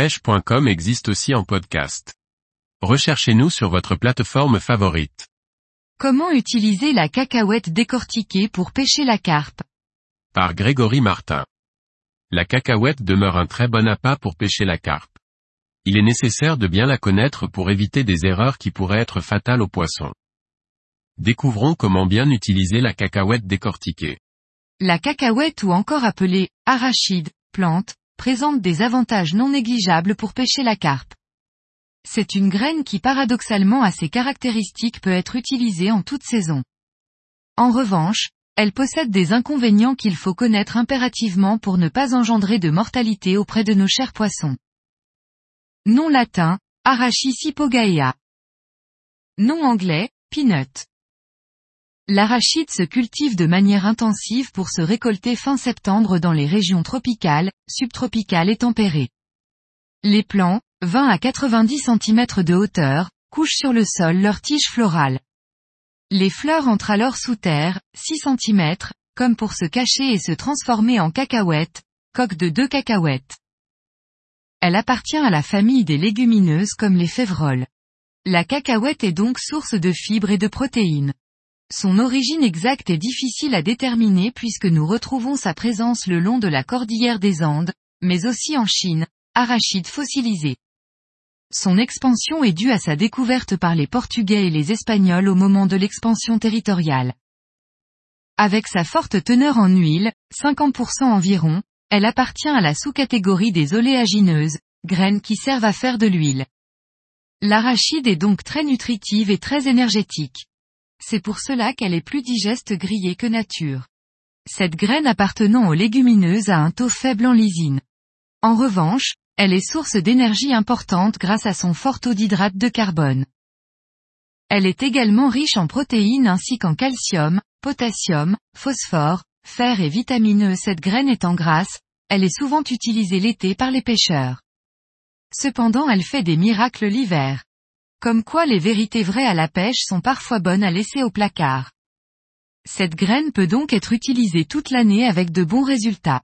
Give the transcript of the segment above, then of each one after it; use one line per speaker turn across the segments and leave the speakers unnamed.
pêche.com existe aussi en podcast. Recherchez-nous sur votre plateforme favorite.
Comment utiliser la cacahuète décortiquée pour pêcher la carpe?
Par Grégory Martin. La cacahuète demeure un très bon appât pour pêcher la carpe. Il est nécessaire de bien la connaître pour éviter des erreurs qui pourraient être fatales aux poissons. Découvrons comment bien utiliser la cacahuète décortiquée.
La cacahuète ou encore appelée arachide, plante, présente des avantages non négligeables pour pêcher la carpe. C'est une graine qui paradoxalement a ses caractéristiques peut être utilisée en toute saison. En revanche, elle possède des inconvénients qu'il faut connaître impérativement pour ne pas engendrer de mortalité auprès de nos chers poissons. Nom latin, Arachis hypogaea. Nom anglais, peanut. L'arachide se cultive de manière intensive pour se récolter fin septembre dans les régions tropicales, subtropicales et tempérées. Les plants, 20 à 90 cm de hauteur, couchent sur le sol leurs tiges florales. Les fleurs entrent alors sous terre, 6 cm, comme pour se cacher et se transformer en cacahuètes, coque de deux cacahuètes. Elle appartient à la famille des légumineuses comme les févroles. La cacahuète est donc source de fibres et de protéines. Son origine exacte est difficile à déterminer puisque nous retrouvons sa présence le long de la cordillère des Andes, mais aussi en Chine, arachide fossilisé. Son expansion est due à sa découverte par les Portugais et les Espagnols au moment de l'expansion territoriale. Avec sa forte teneur en huile, 50% environ, elle appartient à la sous-catégorie des oléagineuses, graines qui servent à faire de l'huile. L'arachide est donc très nutritive et très énergétique. C'est pour cela qu'elle est plus digeste grillée que nature. Cette graine appartenant aux légumineuses a un taux faible en lysine. En revanche, elle est source d'énergie importante grâce à son fort taux d'hydrate de carbone. Elle est également riche en protéines ainsi qu'en calcium, potassium, phosphore, fer et vitamine E. Cette graine étant grasse, elle est souvent utilisée l'été par les pêcheurs. Cependant elle fait des miracles l'hiver. Comme quoi les vérités vraies à la pêche sont parfois bonnes à laisser au placard. Cette graine peut donc être utilisée toute l'année avec de bons résultats.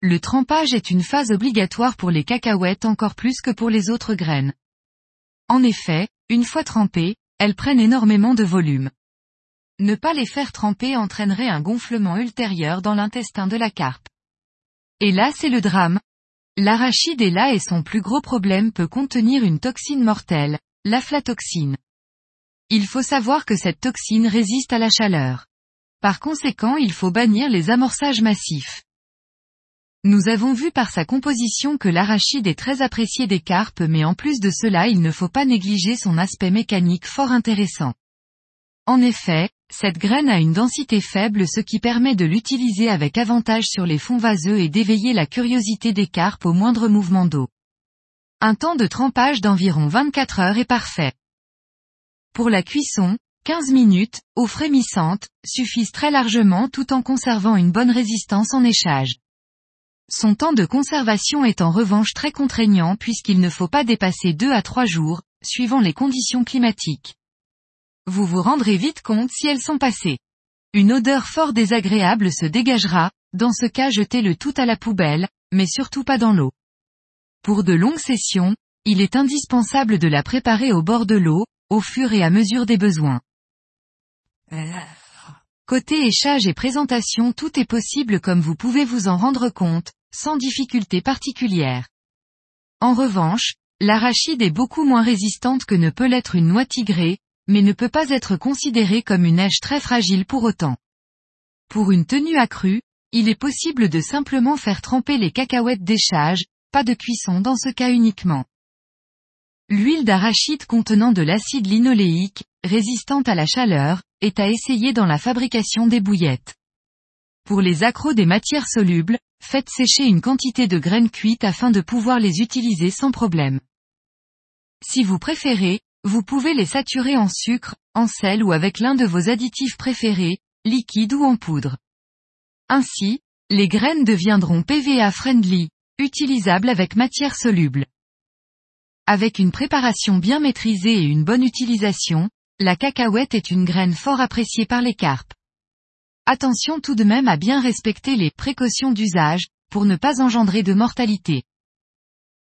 Le trempage est une phase obligatoire pour les cacahuètes encore plus que pour les autres graines. En effet, une fois trempées, elles prennent énormément de volume. Ne pas les faire tremper entraînerait un gonflement ultérieur dans l'intestin de la carpe. Et là c'est le drame, L'arachide est là et son plus gros problème peut contenir une toxine mortelle, l'aflatoxine. Il faut savoir que cette toxine résiste à la chaleur. Par conséquent il faut bannir les amorçages massifs. Nous avons vu par sa composition que l'arachide est très apprécié des carpes mais en plus de cela il ne faut pas négliger son aspect mécanique fort intéressant. En effet, cette graine a une densité faible ce qui permet de l'utiliser avec avantage sur les fonds vaseux et d'éveiller la curiosité des carpes au moindre mouvement d'eau. Un temps de trempage d'environ 24 heures est parfait. Pour la cuisson, 15 minutes, eau frémissante, suffisent très largement tout en conservant une bonne résistance en échage. Son temps de conservation est en revanche très contraignant puisqu'il ne faut pas dépasser 2 à 3 jours, suivant les conditions climatiques. Vous vous rendrez vite compte si elles sont passées. Une odeur fort désagréable se dégagera, dans ce cas jetez le tout à la poubelle, mais surtout pas dans l'eau. Pour de longues sessions, il est indispensable de la préparer au bord de l'eau, au fur et à mesure des besoins. Côté échage et présentation tout est possible comme vous pouvez vous en rendre compte, sans difficulté particulière. En revanche, l'arachide est beaucoup moins résistante que ne peut l'être une noix tigrée, mais ne peut pas être considéré comme une neige très fragile pour autant. Pour une tenue accrue, il est possible de simplement faire tremper les cacahuètes d'échage, pas de cuisson dans ce cas uniquement. L'huile d'arachide contenant de l'acide linoléique, résistante à la chaleur, est à essayer dans la fabrication des bouillettes. Pour les accros des matières solubles, faites sécher une quantité de graines cuites afin de pouvoir les utiliser sans problème. Si vous préférez, vous pouvez les saturer en sucre, en sel ou avec l'un de vos additifs préférés, liquide ou en poudre. Ainsi, les graines deviendront PVA friendly, utilisables avec matière soluble. Avec une préparation bien maîtrisée et une bonne utilisation, la cacahuète est une graine fort appréciée par les carpes. Attention tout de même à bien respecter les précautions d'usage, pour ne pas engendrer de mortalité.